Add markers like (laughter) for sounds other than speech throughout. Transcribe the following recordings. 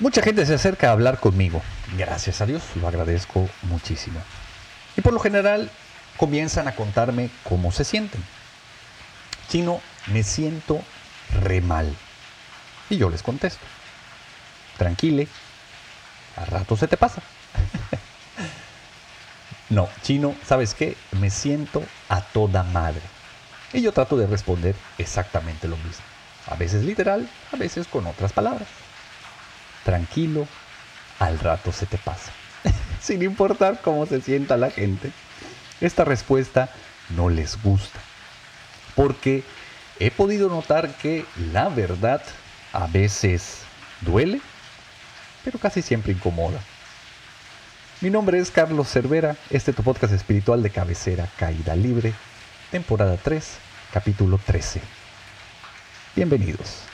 Mucha gente se acerca a hablar conmigo. Gracias a Dios, lo agradezco muchísimo. Y por lo general comienzan a contarme cómo se sienten. Chino, me siento re mal. Y yo les contesto. Tranquile, a rato se te pasa. (laughs) no, chino, ¿sabes qué? Me siento a toda madre. Y yo trato de responder exactamente lo mismo. A veces literal, a veces con otras palabras. Tranquilo, al rato se te pasa. (laughs) Sin importar cómo se sienta la gente, esta respuesta no les gusta. Porque he podido notar que la verdad a veces duele, pero casi siempre incomoda. Mi nombre es Carlos Cervera, este es tu podcast espiritual de cabecera Caída Libre, temporada 3, capítulo 13. Bienvenidos.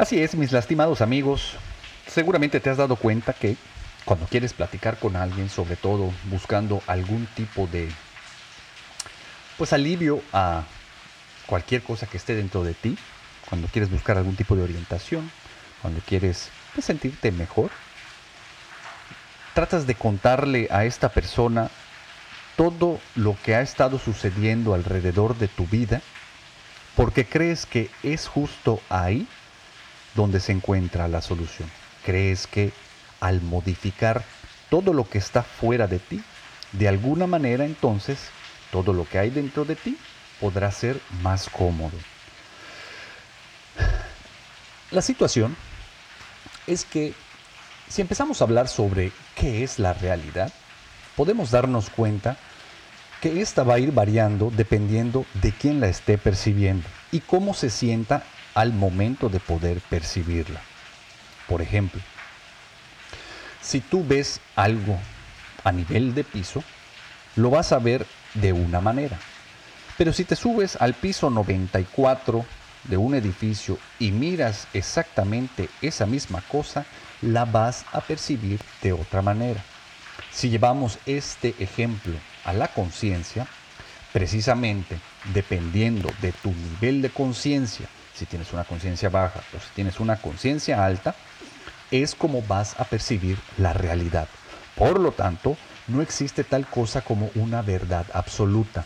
Así es, mis lastimados amigos, seguramente te has dado cuenta que cuando quieres platicar con alguien, sobre todo buscando algún tipo de pues alivio a cualquier cosa que esté dentro de ti, cuando quieres buscar algún tipo de orientación, cuando quieres pues, sentirte mejor, tratas de contarle a esta persona todo lo que ha estado sucediendo alrededor de tu vida, porque crees que es justo ahí donde se encuentra la solución. ¿Crees que al modificar todo lo que está fuera de ti, de alguna manera entonces todo lo que hay dentro de ti podrá ser más cómodo? La situación es que si empezamos a hablar sobre qué es la realidad, podemos darnos cuenta que esta va a ir variando dependiendo de quién la esté percibiendo y cómo se sienta al momento de poder percibirla. Por ejemplo, si tú ves algo a nivel de piso, lo vas a ver de una manera. Pero si te subes al piso 94 de un edificio y miras exactamente esa misma cosa, la vas a percibir de otra manera. Si llevamos este ejemplo a la conciencia, precisamente dependiendo de tu nivel de conciencia, si tienes una conciencia baja o si tienes una conciencia alta, es como vas a percibir la realidad. Por lo tanto, no existe tal cosa como una verdad absoluta.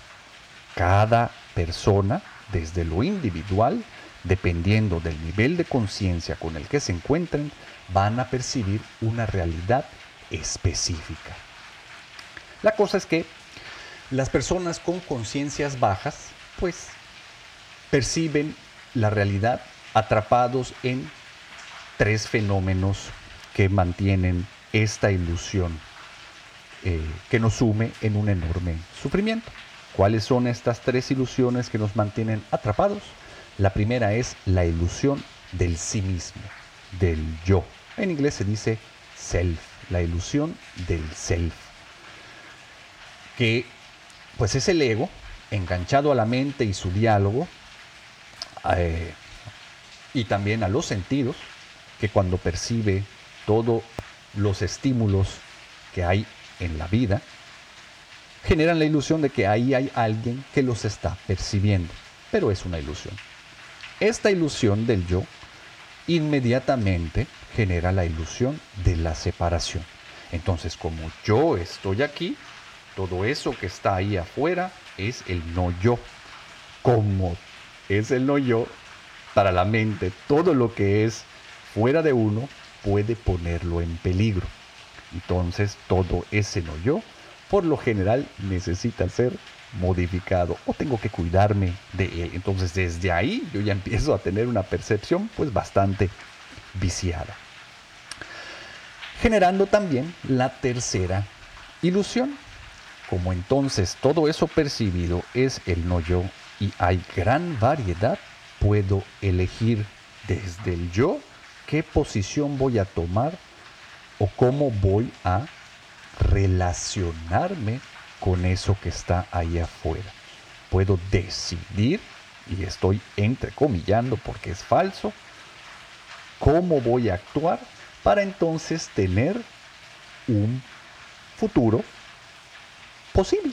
Cada persona, desde lo individual, dependiendo del nivel de conciencia con el que se encuentren, van a percibir una realidad específica. La cosa es que las personas con conciencias bajas, pues, perciben la realidad atrapados en tres fenómenos que mantienen esta ilusión eh, que nos sume en un enorme sufrimiento. ¿Cuáles son estas tres ilusiones que nos mantienen atrapados? La primera es la ilusión del sí mismo, del yo. En inglés se dice self, la ilusión del self, que pues es el ego enganchado a la mente y su diálogo eh, y también a los sentidos, que cuando percibe todos los estímulos que hay en la vida, generan la ilusión de que ahí hay alguien que los está percibiendo, pero es una ilusión. Esta ilusión del yo inmediatamente genera la ilusión de la separación. Entonces, como yo estoy aquí, todo eso que está ahí afuera es el no yo. Como es el no yo, para la mente, todo lo que es fuera de uno puede ponerlo en peligro. Entonces, todo ese no yo, por lo general, necesita ser modificado o tengo que cuidarme de él. Entonces, desde ahí yo ya empiezo a tener una percepción pues bastante viciada. Generando también la tercera ilusión. Como entonces todo eso percibido es el no yo y hay gran variedad, puedo elegir desde el yo qué posición voy a tomar o cómo voy a relacionarme con eso que está ahí afuera. Puedo decidir, y estoy entrecomillando porque es falso, cómo voy a actuar para entonces tener un futuro posible,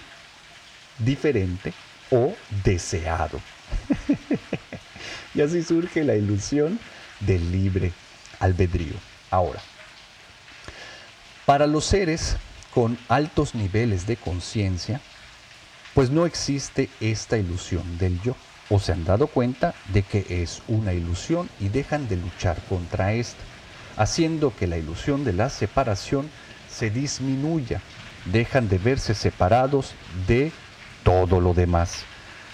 diferente o deseado. (laughs) y así surge la ilusión del libre albedrío. Ahora, para los seres con altos niveles de conciencia, pues no existe esta ilusión del yo. O se han dado cuenta de que es una ilusión y dejan de luchar contra esta, haciendo que la ilusión de la separación se disminuya. Dejan de verse separados de todo lo demás.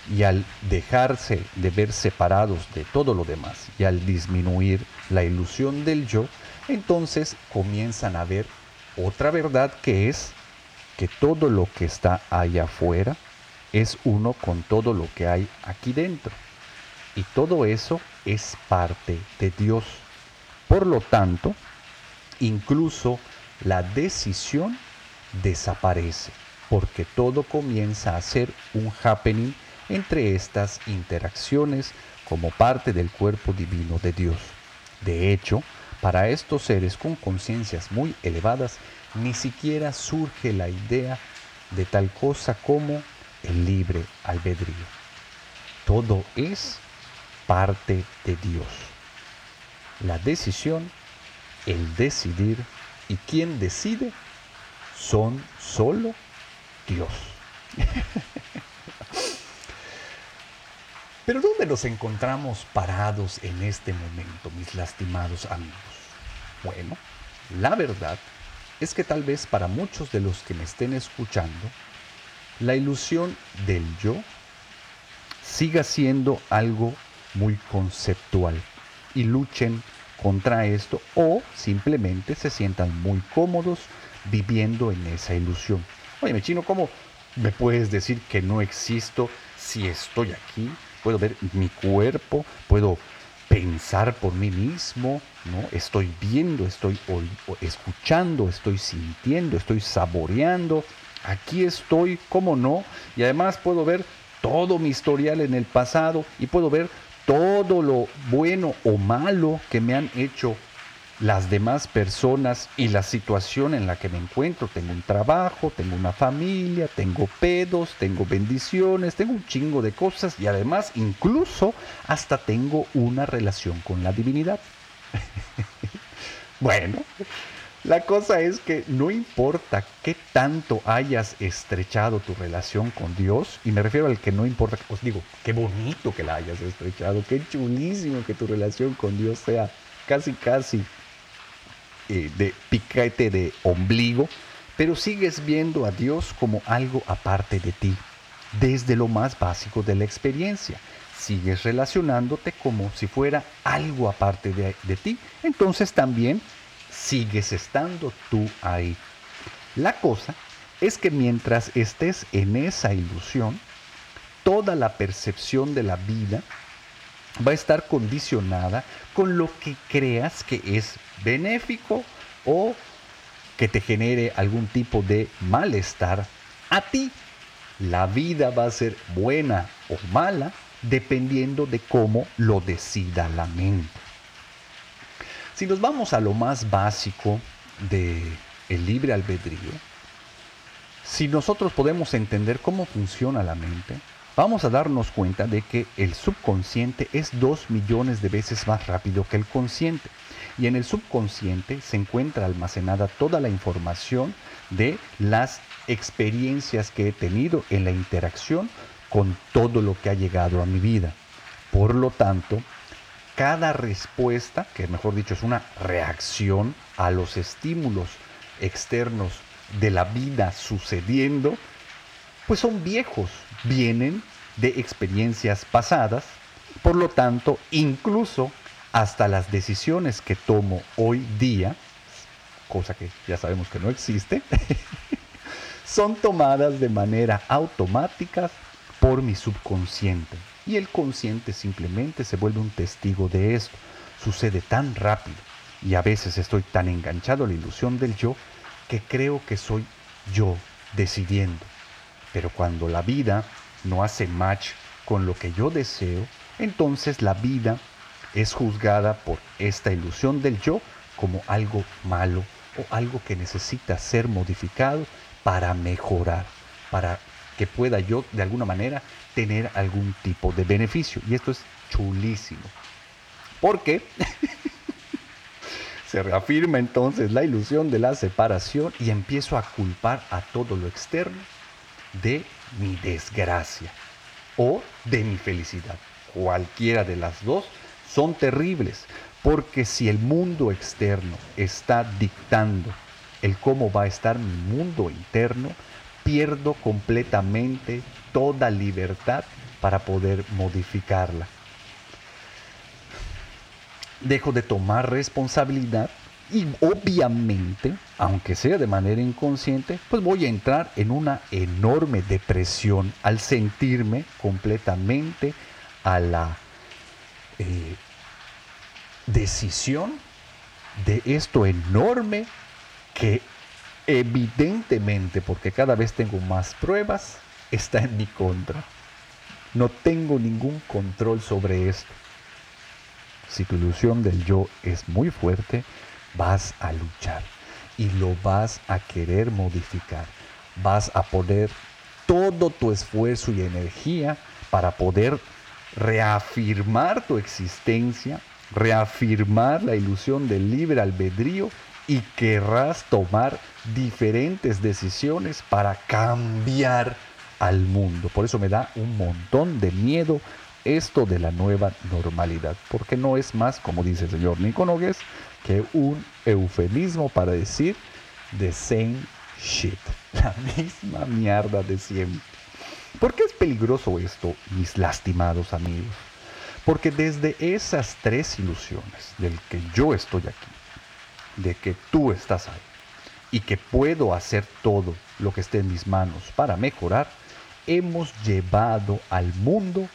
Y al dejarse de ver separados de todo lo demás y al disminuir la ilusión del yo, entonces comienzan a ver otra verdad que es que todo lo que está allá afuera es uno con todo lo que hay aquí dentro. Y todo eso es parte de Dios. Por lo tanto, incluso la decisión desaparece, porque todo comienza a ser un happening entre estas interacciones como parte del cuerpo divino de Dios. De hecho, para estos seres con conciencias muy elevadas, ni siquiera surge la idea de tal cosa como el libre albedrío. Todo es parte de Dios. La decisión, el decidir y quien decide son solo Dios. Pero ¿dónde nos encontramos parados en este momento, mis lastimados amigos? Bueno, la verdad es que tal vez para muchos de los que me estén escuchando, la ilusión del yo siga siendo algo muy conceptual y luchen contra esto o simplemente se sientan muy cómodos viviendo en esa ilusión. Oye, chino, ¿cómo me puedes decir que no existo si estoy aquí? puedo ver mi cuerpo, puedo pensar por mí mismo, ¿no? Estoy viendo, estoy escuchando, estoy sintiendo, estoy saboreando. Aquí estoy, ¿cómo no? Y además puedo ver todo mi historial en el pasado y puedo ver todo lo bueno o malo que me han hecho las demás personas y la situación en la que me encuentro. Tengo un trabajo, tengo una familia, tengo pedos, tengo bendiciones, tengo un chingo de cosas y además incluso hasta tengo una relación con la divinidad. (laughs) bueno, la cosa es que no importa qué tanto hayas estrechado tu relación con Dios, y me refiero al que no importa, os digo, qué bonito que la hayas estrechado, qué chulísimo que tu relación con Dios sea casi, casi eh, de piquete de ombligo, pero sigues viendo a Dios como algo aparte de ti, desde lo más básico de la experiencia. Sigues relacionándote como si fuera algo aparte de, de ti, entonces también sigues estando tú ahí. La cosa es que mientras estés en esa ilusión, toda la percepción de la vida va a estar condicionada con lo que creas que es benéfico o que te genere algún tipo de malestar a ti. La vida va a ser buena o mala dependiendo de cómo lo decida la mente. Si nos vamos a lo más básico de el libre albedrío, si nosotros podemos entender cómo funciona la mente, vamos a darnos cuenta de que el subconsciente es dos millones de veces más rápido que el consciente. Y en el subconsciente se encuentra almacenada toda la información de las experiencias que he tenido en la interacción con todo lo que ha llegado a mi vida. Por lo tanto, cada respuesta, que mejor dicho es una reacción a los estímulos externos de la vida sucediendo, pues son viejos, vienen de experiencias pasadas, por lo tanto, incluso hasta las decisiones que tomo hoy día, cosa que ya sabemos que no existe, (laughs) son tomadas de manera automática por mi subconsciente. Y el consciente simplemente se vuelve un testigo de esto. Sucede tan rápido y a veces estoy tan enganchado a la ilusión del yo que creo que soy yo decidiendo. Pero cuando la vida no hace match con lo que yo deseo, entonces la vida es juzgada por esta ilusión del yo como algo malo o algo que necesita ser modificado para mejorar, para que pueda yo de alguna manera tener algún tipo de beneficio. Y esto es chulísimo. Porque (laughs) se reafirma entonces la ilusión de la separación y empiezo a culpar a todo lo externo de mi desgracia o de mi felicidad. Cualquiera de las dos son terribles, porque si el mundo externo está dictando el cómo va a estar mi mundo interno, pierdo completamente toda libertad para poder modificarla. Dejo de tomar responsabilidad y obviamente, aunque sea de manera inconsciente, pues voy a entrar en una enorme depresión al sentirme completamente a la eh, decisión de esto enorme que evidentemente, porque cada vez tengo más pruebas, está en mi contra. No tengo ningún control sobre esto. Si tu ilusión del yo es muy fuerte, vas a luchar y lo vas a querer modificar. Vas a poner todo tu esfuerzo y energía para poder reafirmar tu existencia, reafirmar la ilusión del libre albedrío y querrás tomar diferentes decisiones para cambiar al mundo. Por eso me da un montón de miedo esto de la nueva normalidad, porque no es más, como dice el señor Nico que un eufemismo para decir the same shit, (laughs) la misma mierda de siempre. ¿Por qué es peligroso esto, mis lastimados amigos? Porque desde esas tres ilusiones, del que yo estoy aquí, de que tú estás ahí, y que puedo hacer todo lo que esté en mis manos para mejorar, hemos llevado al mundo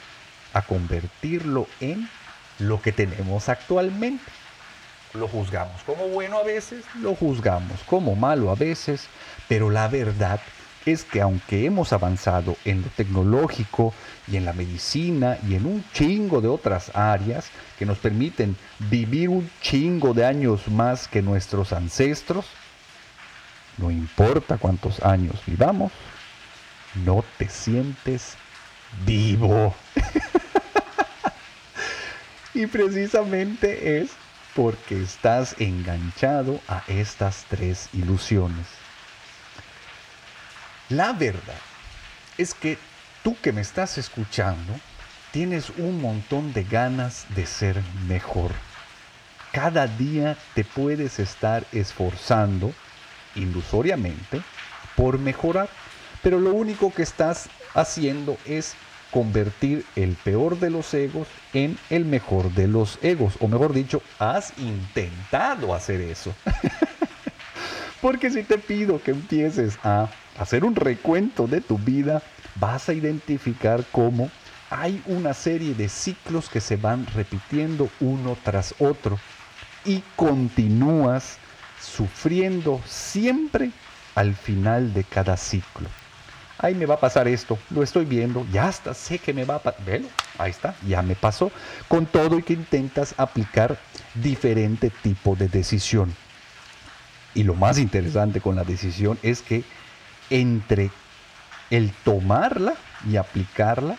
a convertirlo en lo que tenemos actualmente. Lo juzgamos como bueno a veces, lo juzgamos como malo a veces, pero la verdad es que aunque hemos avanzado en lo tecnológico y en la medicina y en un chingo de otras áreas que nos permiten vivir un chingo de años más que nuestros ancestros, no importa cuántos años vivamos, no te sientes vivo. (laughs) y precisamente es porque estás enganchado a estas tres ilusiones. La verdad es que tú que me estás escuchando, tienes un montón de ganas de ser mejor. Cada día te puedes estar esforzando ilusoriamente por mejorar, pero lo único que estás haciendo es convertir el peor de los egos en el mejor de los egos. O mejor dicho, has intentado hacer eso. (laughs) Porque si te pido que empieces a hacer un recuento de tu vida, vas a identificar cómo hay una serie de ciclos que se van repitiendo uno tras otro y continúas sufriendo siempre al final de cada ciclo ahí me va a pasar esto, lo estoy viendo, ya hasta sé que me va a pasar, ahí está, ya me pasó, con todo y que intentas aplicar diferente tipo de decisión. Y lo más interesante con la decisión es que entre el tomarla y aplicarla,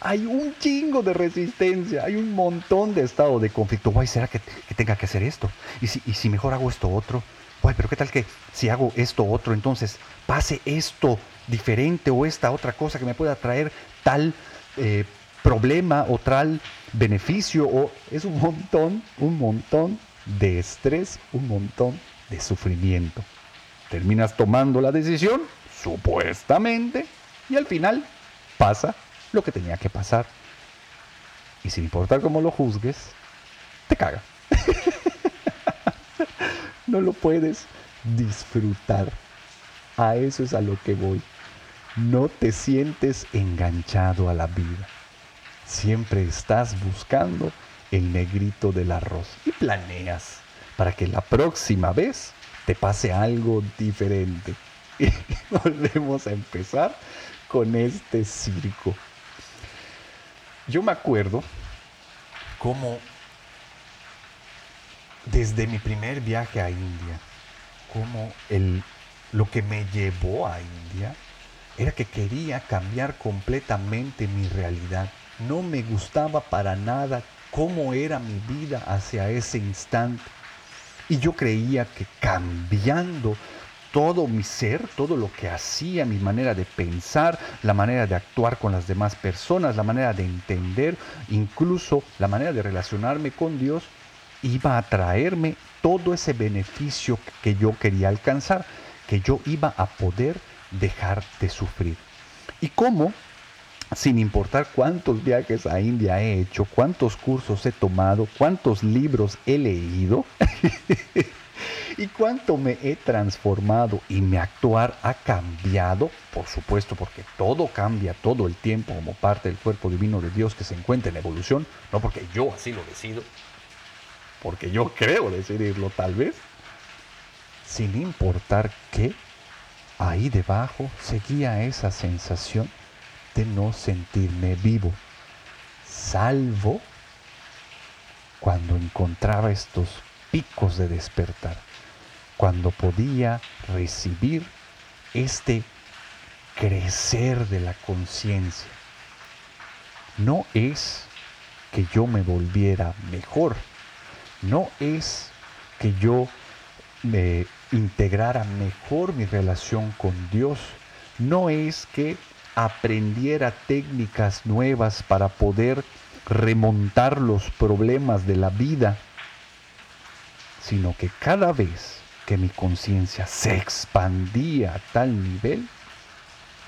hay un chingo de resistencia, hay un montón de estado de conflicto. Guay, ¿será que, tenga que hacer esto? ¿Y si, ¿Y si mejor hago esto otro? Guay, pero ¿qué tal que si hago esto otro, entonces pase esto diferente o esta otra cosa que me pueda traer tal eh, problema o tal beneficio o es un montón, un montón de estrés, un montón de sufrimiento. Terminas tomando la decisión, supuestamente, y al final pasa lo que tenía que pasar. Y sin importar cómo lo juzgues, te caga. (laughs) no lo puedes disfrutar A eso es a lo que voy. No te sientes enganchado a la vida. Siempre estás buscando el negrito del arroz y planeas para que la próxima vez te pase algo diferente. (laughs) Y volvemos a empezar con este circo. Yo me acuerdo cómo desde mi primer viaje a India, como el, lo que me llevó a India era que quería cambiar completamente mi realidad. No me gustaba para nada cómo era mi vida hacia ese instante. Y yo creía que cambiando todo mi ser, todo lo que hacía, mi manera de pensar, la manera de actuar con las demás personas, la manera de entender, incluso la manera de relacionarme con Dios, iba a traerme todo ese beneficio que yo quería alcanzar, que yo iba a poder dejar de sufrir. ¿Y cómo? Sin importar cuántos viajes a India he hecho, cuántos cursos he tomado, cuántos libros he leído (laughs) y cuánto me he transformado y mi actuar ha cambiado, por supuesto, porque todo cambia todo el tiempo como parte del cuerpo divino de Dios que se encuentra en evolución, no porque yo así lo decido, porque yo (laughs) creo decidirlo tal vez, sin importar qué, ahí debajo seguía esa sensación de no sentirme vivo, salvo cuando encontraba estos picos de despertar, cuando podía recibir este crecer de la conciencia. No es que yo me volviera mejor, no es que yo me integrara mejor mi relación con Dios, no es que aprendiera técnicas nuevas para poder remontar los problemas de la vida, sino que cada vez que mi conciencia se expandía a tal nivel,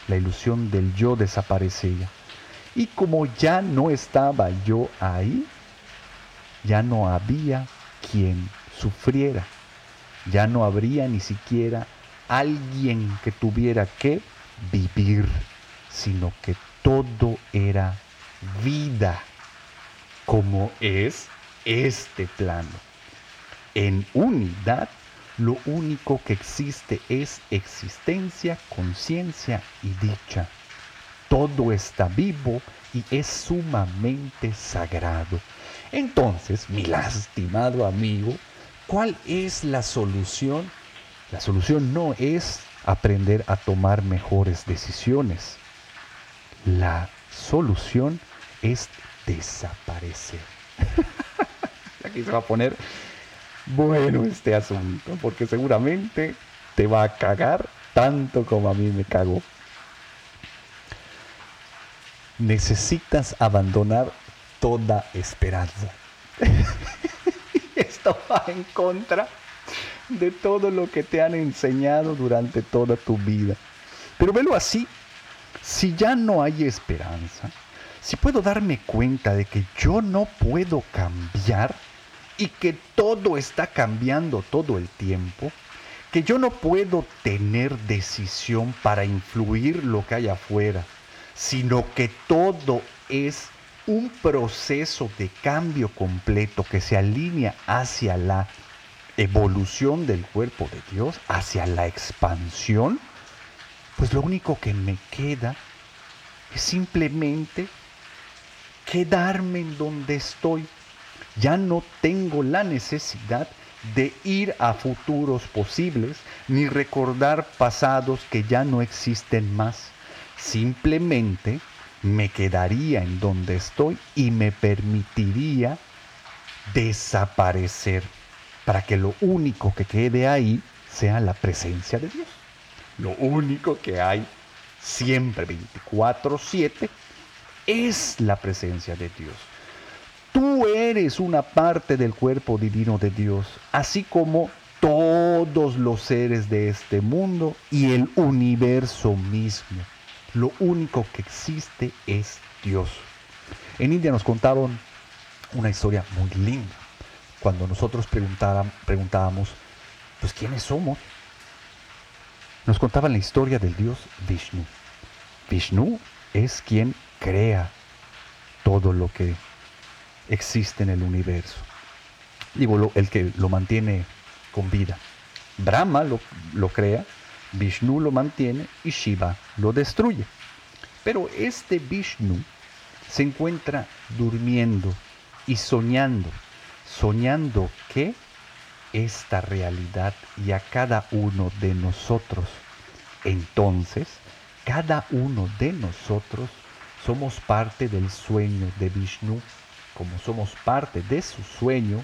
la ilusión del yo desaparecía. Y como ya no estaba yo ahí, ya no había quien sufriera, ya no habría ni siquiera alguien que tuviera que vivir, sino que todo era vida, como es este plano. En unidad, lo único que existe es existencia, conciencia y dicha. Todo está vivo y es sumamente sagrado. Entonces, mi lastimado amigo, ¿cuál es la solución? La solución no es aprender a tomar mejores decisiones. La solución es desaparecer. (laughs) Aquí se va a poner bueno este asunto, porque seguramente te va a cagar tanto como a mí me cagó. Necesitas abandonar toda esperanza. (laughs) Esto va en contra de todo lo que te han enseñado durante toda tu vida. Pero velo así, si ya no hay esperanza, si puedo darme cuenta de que yo no puedo cambiar y que todo está cambiando todo el tiempo, que yo no puedo tener decisión para influir lo que hay afuera, sino que todo es un proceso de cambio completo que se alinea hacia la evolución del cuerpo de Dios, hacia la expansión, pues lo único que me queda es simplemente quedarme en donde estoy. Ya no tengo la necesidad de ir a futuros posibles ni recordar pasados que ya no existen más. Simplemente me quedaría en donde estoy y me permitiría desaparecer para que lo único que quede ahí sea la presencia de Dios. Lo único que hay siempre 24/7 es la presencia de Dios. Tú eres una parte del cuerpo divino de Dios, así como todos los seres de este mundo y el universo mismo. Lo único que existe es Dios. En India nos contaron una historia muy linda. Cuando nosotros preguntábamos, pues, ¿quiénes somos? Nos contaban la historia del dios Vishnu. Vishnu es quien crea todo lo que existe en el universo. Digo, el que lo mantiene con vida. Brahma lo, lo crea, Vishnu lo mantiene y Shiva lo destruye. Pero este Vishnu se encuentra durmiendo y soñando, soñando que esta realidad y a cada uno de nosotros. Entonces, cada uno de nosotros somos parte del sueño de Vishnu. Como somos parte de su sueño,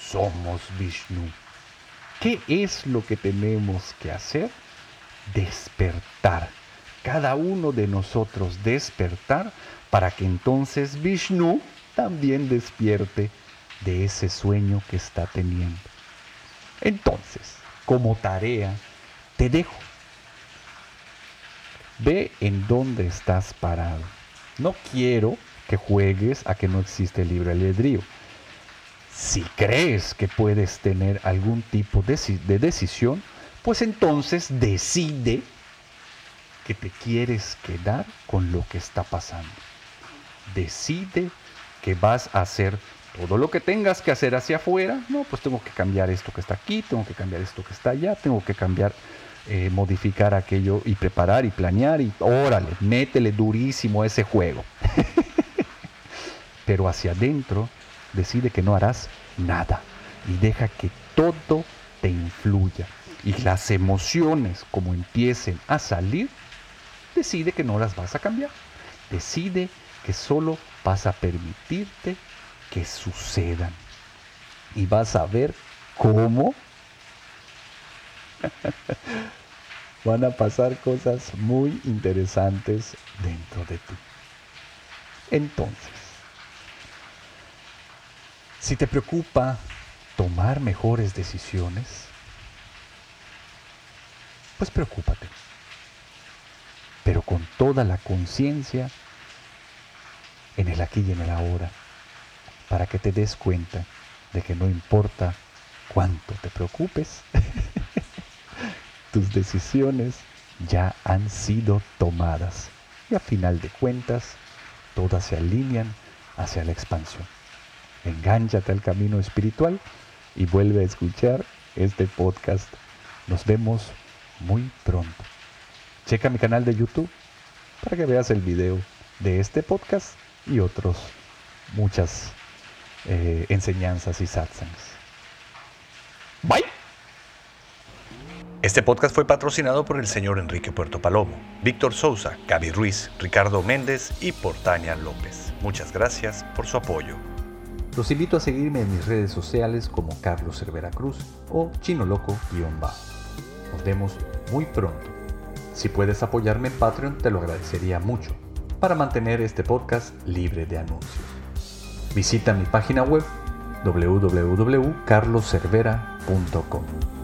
somos Vishnu. ¿Qué es lo que tenemos que hacer? Despertar. Cada uno de nosotros despertar para que entonces Vishnu también despierte de ese sueño que está teniendo. Entonces, como tarea, te dejo. Ve en dónde estás parado. No quiero que juegues a que no existe libre albedrío. Si crees que puedes tener algún tipo de, de decisión, pues entonces decide que te quieres quedar con lo que está pasando. Decide que vas a hacer todo lo que tengas que hacer hacia afuera, no, pues tengo que cambiar esto que está aquí, tengo que cambiar esto que está allá, tengo que cambiar, eh, modificar aquello y preparar y planear y órale, métele durísimo ese juego. (laughs) Pero hacia adentro decide que no harás nada y deja que todo te influya. Y las emociones como empiecen a salir, decide que no las vas a cambiar. Decide que solo vas a permitirte que sucedan. Y vas a ver cómo (laughs) van a pasar cosas muy interesantes dentro de ti. Entonces, si te preocupa tomar mejores decisiones, pues preocúpate, pero con toda la conciencia en el aquí y en el ahora para que te des cuenta de que no importa cuánto te preocupes, (laughs) tus decisiones ya han sido tomadas y a final de cuentas todas se alinean hacia la expansión. Engánchate al camino espiritual y vuelve a escuchar este podcast. Nos vemos muy pronto. Checa mi canal de YouTube para que veas el video de este podcast y otros muchas eh, enseñanzas y satsangs. Bye. Este podcast fue patrocinado por el señor Enrique Puerto Palomo, Víctor Souza, Gaby Ruiz, Ricardo Méndez y por Tania López. Muchas gracias por su apoyo. Los invito a seguirme en mis redes sociales como Carlos Cervera Cruz o Chino Loco-Bajo. Nos vemos muy pronto. Si puedes apoyarme en Patreon, te lo agradecería mucho para mantener este podcast libre de anuncios. Visita mi página web www.carloservera.com.